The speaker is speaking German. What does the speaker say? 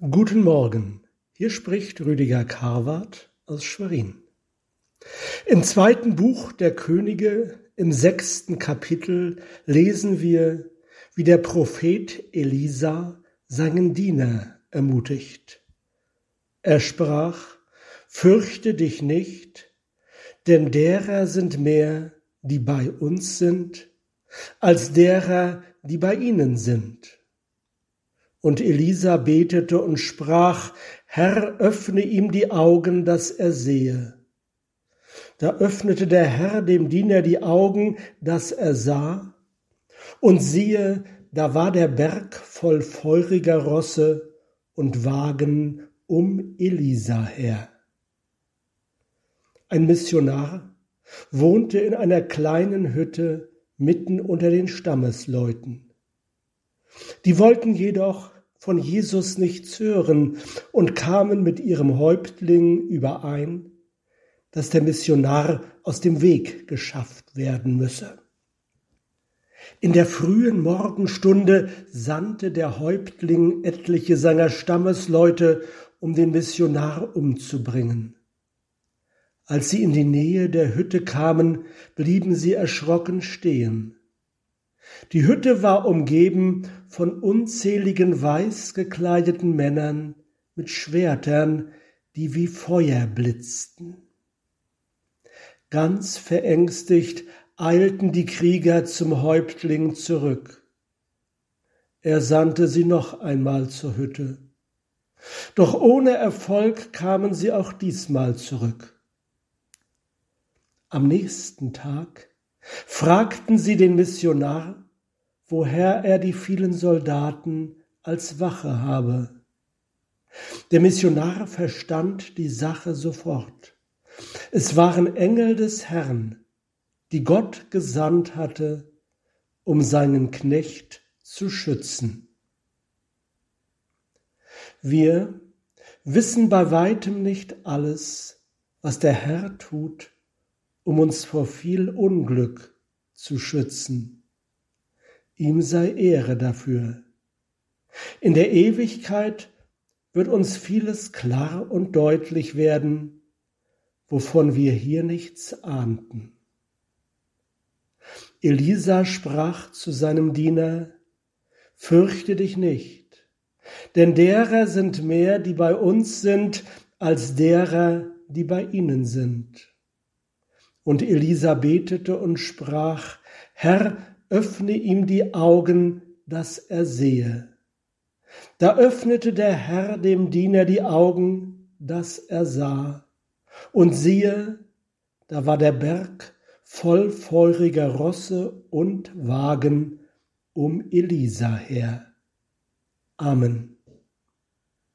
Guten Morgen, hier spricht Rüdiger Karwart aus Schwerin. Im zweiten Buch der Könige, im sechsten Kapitel, lesen wir, wie der Prophet Elisa seinen Diener ermutigt. Er sprach, Fürchte dich nicht, denn derer sind mehr, die bei uns sind, als derer, die bei ihnen sind. Und Elisa betete und sprach, Herr, öffne ihm die Augen, dass er sehe. Da öffnete der Herr dem Diener die Augen, dass er sah, und siehe, da war der Berg voll feuriger Rosse und Wagen um Elisa her. Ein Missionar wohnte in einer kleinen Hütte mitten unter den Stammesleuten. Die wollten jedoch von Jesus nichts hören und kamen mit ihrem Häuptling überein, dass der Missionar aus dem Weg geschafft werden müsse. In der frühen Morgenstunde sandte der Häuptling etliche seiner Stammesleute, um den Missionar umzubringen. Als sie in die Nähe der Hütte kamen, blieben sie erschrocken stehen. Die Hütte war umgeben von unzähligen weiß gekleideten Männern mit Schwertern, die wie Feuer blitzten. Ganz verängstigt eilten die Krieger zum Häuptling zurück. Er sandte sie noch einmal zur Hütte. Doch ohne Erfolg kamen sie auch diesmal zurück. Am nächsten Tag fragten sie den Missionar, woher er die vielen Soldaten als Wache habe. Der Missionar verstand die Sache sofort. Es waren Engel des Herrn, die Gott gesandt hatte, um seinen Knecht zu schützen. Wir wissen bei weitem nicht alles, was der Herr tut, um uns vor viel Unglück zu schützen. Ihm sei Ehre dafür. In der Ewigkeit wird uns vieles klar und deutlich werden, wovon wir hier nichts ahnten. Elisa sprach zu seinem Diener, Fürchte dich nicht, denn derer sind mehr, die bei uns sind, als derer, die bei ihnen sind. Und Elisa betete und sprach, Herr, öffne ihm die Augen, dass er sehe. Da öffnete der Herr dem Diener die Augen, dass er sah. Und siehe, da war der Berg voll feuriger Rosse und Wagen um Elisa her. Amen.